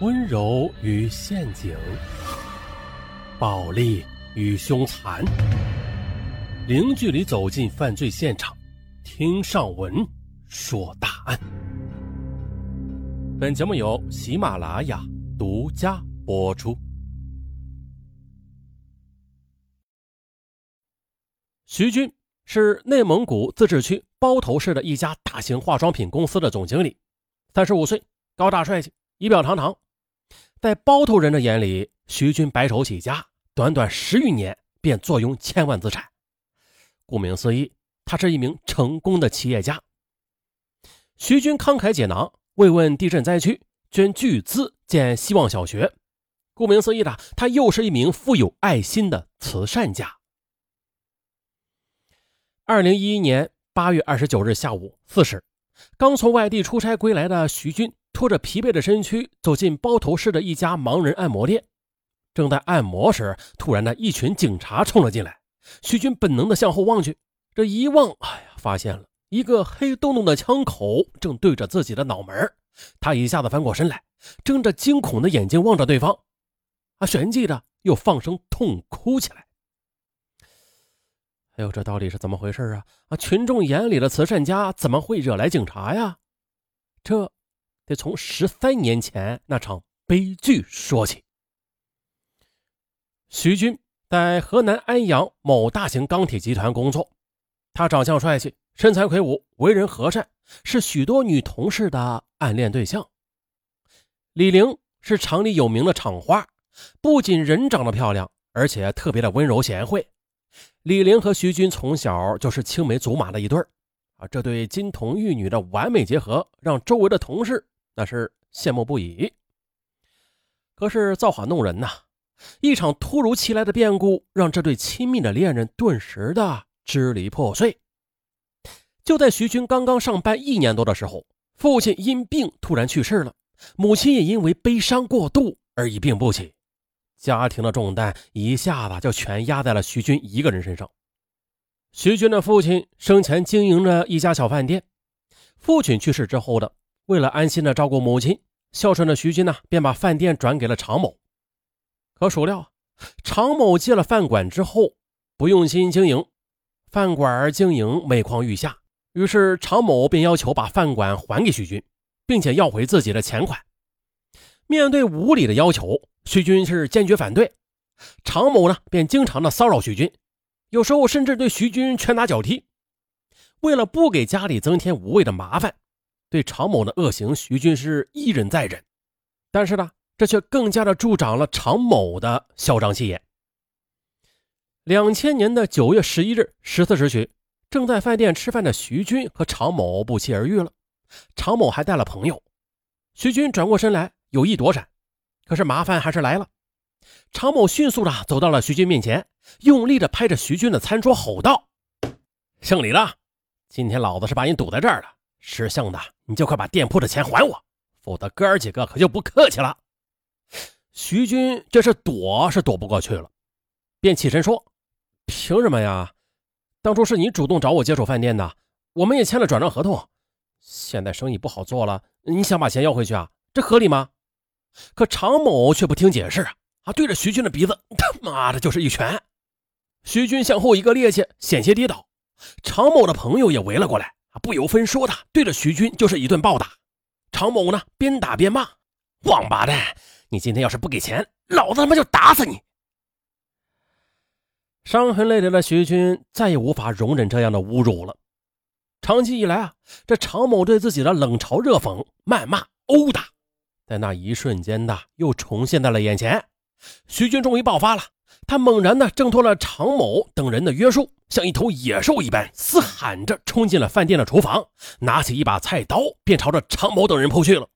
温柔与陷阱，暴力与凶残，零距离走进犯罪现场，听上文说大案。本节目由喜马拉雅独家播出。徐军是内蒙古自治区包头市的一家大型化妆品公司的总经理，三十五岁，高大帅气，仪表堂堂。在包头人的眼里，徐军白手起家，短短十余年便坐拥千万资产。顾名思义，他是一名成功的企业家。徐军慷慨解囊，慰问地震灾区，捐巨资建希望小学。顾名思义的，他又是一名富有爱心的慈善家。二零一一年八月二十九日下午四时，刚从外地出差归来的徐军。拖着疲惫的身躯走进包头市的一家盲人按摩店，正在按摩时，突然呢，一群警察冲了进来。徐军本能的向后望去，这一望，哎呀，发现了一个黑洞洞的枪口正对着自己的脑门。他一下子翻过身来，睁着惊恐的眼睛望着对方，啊，旋即的又放声痛哭起来。哎呦，这到底是怎么回事啊？啊，群众眼里的慈善家怎么会惹来警察呀？这。得从十三年前那场悲剧说起。徐军在河南安阳某大型钢铁集团工作，他长相帅气，身材魁梧，为人和善，是许多女同事的暗恋对象。李玲是厂里有名的厂花，不仅人长得漂亮，而且特别的温柔贤惠。李玲和徐军从小就是青梅竹马的一对儿啊，这对金童玉女的完美结合，让周围的同事。那是羡慕不已。可是造化弄人呐，一场突如其来的变故让这对亲密的恋人顿时的支离破碎。就在徐军刚刚上班一年多的时候，父亲因病突然去世了，母亲也因为悲伤过度而一病不起，家庭的重担一下子就全压在了徐军一个人身上。徐军的父亲生前经营着一家小饭店，父亲去世之后的。为了安心的照顾母亲，孝顺的徐军呢，便把饭店转给了常某。可孰料，常某接了饭馆之后，不用心经营，饭馆经营每况愈下。于是常某便要求把饭馆还给徐军，并且要回自己的钱款。面对无理的要求，徐军是坚决反对。常某呢，便经常的骚扰徐军，有时候甚至对徐军拳打脚踢。为了不给家里增添无谓的麻烦。对常某的恶行，徐军是一忍再忍，但是呢，这却更加的助长了常某的嚣张气焰。两千年的九月十一日十四时许，正在饭店吃饭的徐军和常某不期而遇了。常某还带了朋友，徐军转过身来有意躲闪，可是麻烦还是来了。常某迅速的走到了徐军面前，用力的拍着徐军的餐桌，吼道：“姓李的，今天老子是把你堵在这儿了。”识相的，你就快把店铺的钱还我，否则哥儿几个可就不客气了。徐军这是躲是躲不过去了，便起身说：“凭什么呀？当初是你主动找我接手饭店的，我们也签了转让合同。现在生意不好做了，你想把钱要回去啊？这合理吗？”可常某却不听解释啊，啊，对着徐军的鼻子他妈的就是一拳。徐军向后一个趔趄，险些跌倒，常某的朋友也围了过来。不由分说的对着徐军就是一顿暴打。常某呢，边打边骂：“王八蛋！你今天要是不给钱，老子他妈就打死你！”伤痕累累的徐军再也无法容忍这样的侮辱了。长期以来啊，这常某对自己的冷嘲热讽、谩骂、殴打，在那一瞬间的又重现在了眼前。徐军终于爆发了。他猛然的挣脱了常某等人的约束，像一头野兽一般嘶喊着冲进了饭店的厨房，拿起一把菜刀便朝着常某等人扑去了。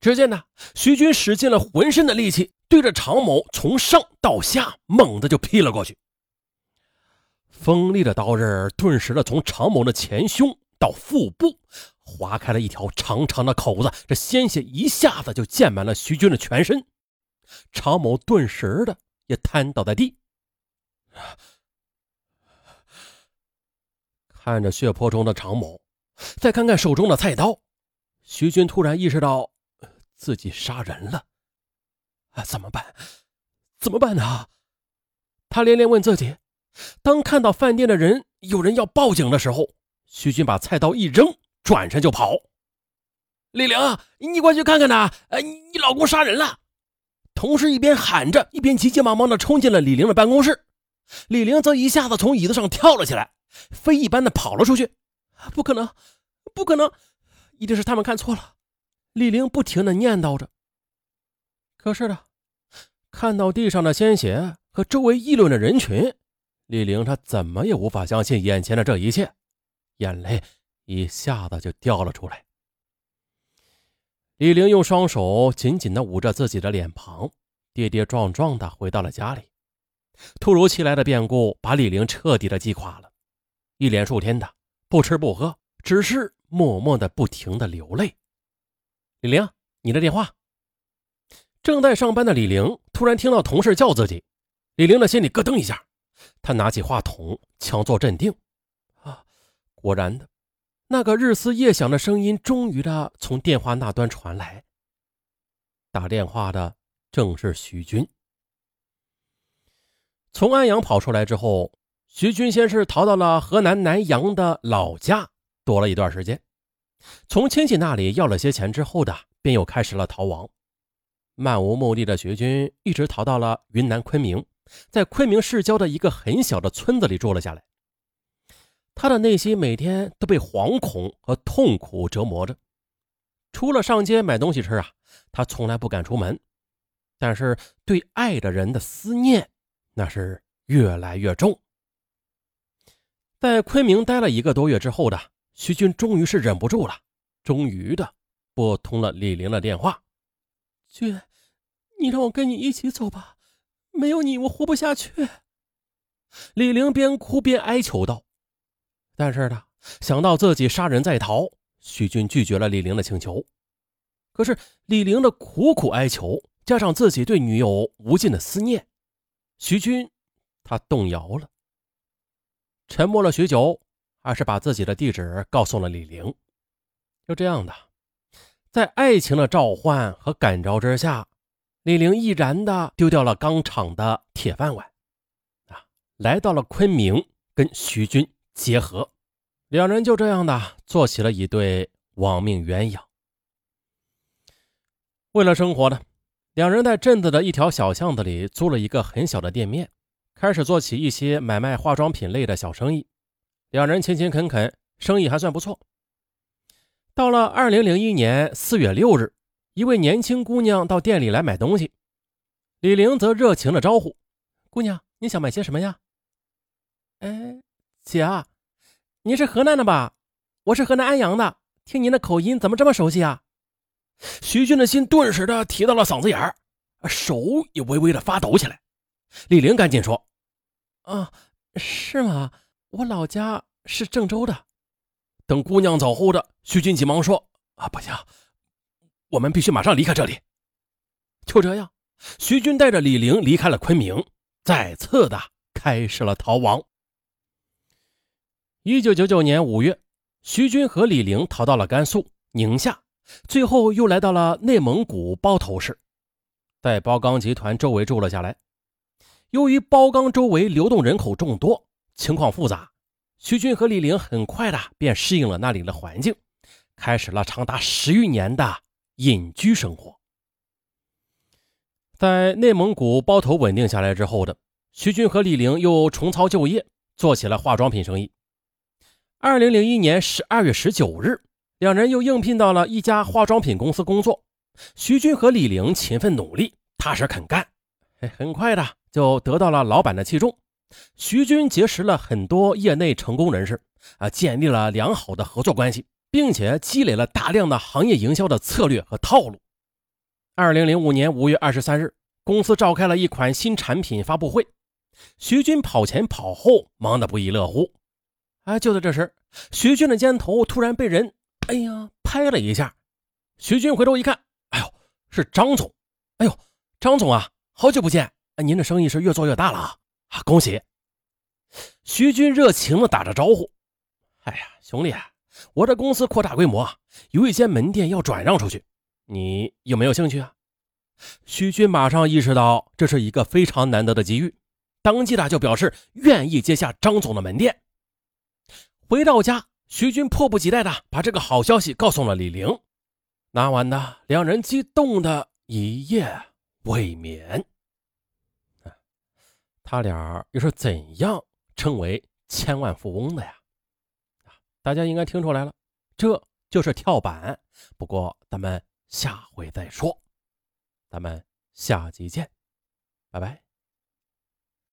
只见呢，徐军使尽了浑身的力气，对着常某从上到下猛地就劈了过去。锋利的刀刃顿时的从常某的前胸到腹部划开了一条长长的口子，这鲜血一下子就溅满了徐军的全身。常某顿时的。也瘫倒在地，看着血泊中的常某，再看看手中的菜刀，徐军突然意识到自己杀人了。啊，怎么办？怎么办呢？他连连问自己。当看到饭店的人有人要报警的时候，徐军把菜刀一扔，转身就跑。李玲，你快去看看呐！呃，你老公杀人了！同事一边喊着，一边急急忙忙地冲进了李玲的办公室。李玲则一下子从椅子上跳了起来，飞一般的跑了出去。不可能，不可能，一定是他们看错了。李玲不停的念叨着。可是呢，看到地上的鲜血和周围议论的人群，李玲她怎么也无法相信眼前的这一切，眼泪一下子就掉了出来。李玲用双手紧紧的捂着自己的脸庞，跌跌撞撞的回到了家里。突如其来的变故把李玲彻底的击垮了，一连数天的不吃不喝，只是默默的不停的流泪。李玲，你的电话。正在上班的李玲突然听到同事叫自己，李玲的心里咯噔一下，她拿起话筒，强作镇定。啊，果然的，那个日思夜想的声音终于的从电话那端传来。打电话的正是徐军。从安阳跑出来之后，徐军先是逃到了河南南阳的老家，躲了一段时间。从亲戚那里要了些钱之后的，便又开始了逃亡。漫无目的的徐军一直逃到了云南昆明，在昆明市郊的一个很小的村子里住了下来。他的内心每天都被惶恐和痛苦折磨着。除了上街买东西吃啊，他从来不敢出门。但是对爱的人的思念。那是越来越重。在昆明待了一个多月之后的徐军，终于是忍不住了，终于的拨通了李玲的电话。军，你让我跟你一起走吧，没有你我活不下去。李玲边哭边哀求道。但是呢，想到自己杀人在逃，徐军拒绝了李玲的请求。可是李玲的苦苦哀求，加上自己对女友无尽的思念。徐军，他动摇了，沉默了许久，还是把自己的地址告诉了李玲。就这样的，在爱情的召唤和感召之下，李玲毅然的丢掉了钢厂的铁饭碗，啊，来到了昆明跟徐军结合，两人就这样的做起了一对亡命鸳鸯。为了生活呢。两人在镇子的一条小巷子里租了一个很小的店面，开始做起一些买卖化妆品类的小生意。两人勤勤恳恳，生意还算不错。到了二零零一年四月六日，一位年轻姑娘到店里来买东西，李玲则热情的招呼：“姑娘，你想买些什么呀？”“哎，姐啊，你是河南的吧？我是河南安阳的，听您的口音怎么这么熟悉啊？”徐军的心顿时的提到了嗓子眼儿，手也微微的发抖起来。李玲赶紧说：“啊，是吗？我老家是郑州的。”等姑娘走后的徐军急忙说：“啊，不行，我们必须马上离开这里。”就这样，徐军带着李玲离开了昆明，再次的开始了逃亡。一九九九年五月，徐军和李玲逃到了甘肃宁夏。最后又来到了内蒙古包头市，在包钢集团周围住了下来。由于包钢周围流动人口众多，情况复杂，徐军和李玲很快的便适应了那里的环境，开始了长达十余年的隐居生活。在内蒙古包头稳定下来之后的徐军和李玲又重操旧业，做起了化妆品生意。二零零一年十二月十九日。两人又应聘到了一家化妆品公司工作。徐军和李玲勤奋努力、踏实肯干，很快的就得到了老板的器重。徐军结识了很多业内成功人士，啊，建立了良好的合作关系，并且积累了大量的行业营销的策略和套路。二零零五年五月二十三日，公司召开了一款新产品发布会，徐军跑前跑后，忙得不亦乐乎。哎，就在这时，徐军的肩头突然被人。哎呀，拍了一下，徐军回头一看，哎呦，是张总！哎呦，张总啊，好久不见！您的生意是越做越大了啊！恭喜！徐军热情的打着招呼。哎呀，兄弟，我这公司扩大规模，有一间门店要转让出去，你有没有兴趣啊？徐军马上意识到这是一个非常难得的机遇，当即的就表示愿意接下张总的门店。回到家，徐军迫不及待的把这个好消息告诉了李玲。那晚呢，两人激动的一夜未眠。他俩又是怎样成为千万富翁的呀？啊大家应该听出来了，这就是跳板。不过咱们下回再说。咱们下集见，拜拜。